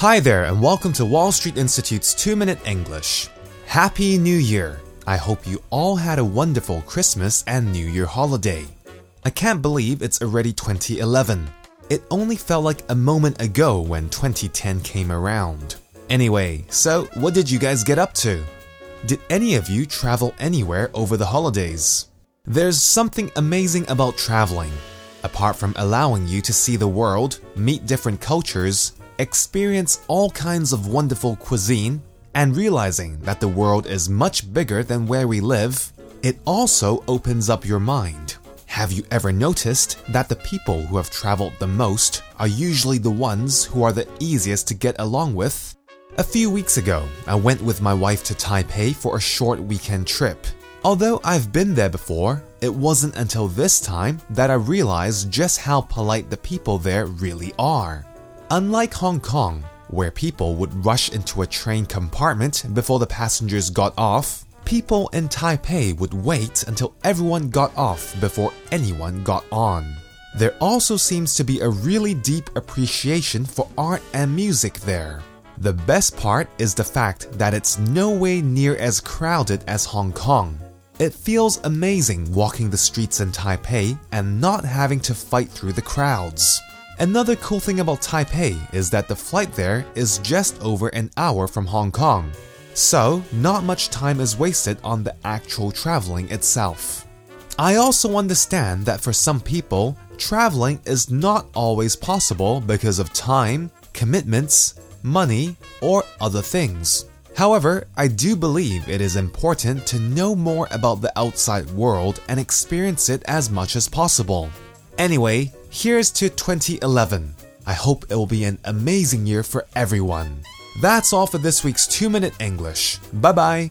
Hi there, and welcome to Wall Street Institute's 2 Minute English. Happy New Year! I hope you all had a wonderful Christmas and New Year holiday. I can't believe it's already 2011. It only felt like a moment ago when 2010 came around. Anyway, so what did you guys get up to? Did any of you travel anywhere over the holidays? There's something amazing about traveling. Apart from allowing you to see the world, meet different cultures, experience all kinds of wonderful cuisine, and realizing that the world is much bigger than where we live, it also opens up your mind. Have you ever noticed that the people who have traveled the most are usually the ones who are the easiest to get along with? A few weeks ago, I went with my wife to Taipei for a short weekend trip. Although I've been there before, it wasn't until this time that I realized just how polite the people there really are. Unlike Hong Kong, where people would rush into a train compartment before the passengers got off, people in Taipei would wait until everyone got off before anyone got on. There also seems to be a really deep appreciation for art and music there. The best part is the fact that it's no way near as crowded as Hong Kong. It feels amazing walking the streets in Taipei and not having to fight through the crowds. Another cool thing about Taipei is that the flight there is just over an hour from Hong Kong, so not much time is wasted on the actual traveling itself. I also understand that for some people, traveling is not always possible because of time, commitments, money, or other things. However, I do believe it is important to know more about the outside world and experience it as much as possible. Anyway, here's to 2011. I hope it will be an amazing year for everyone. That's all for this week's 2 Minute English. Bye bye.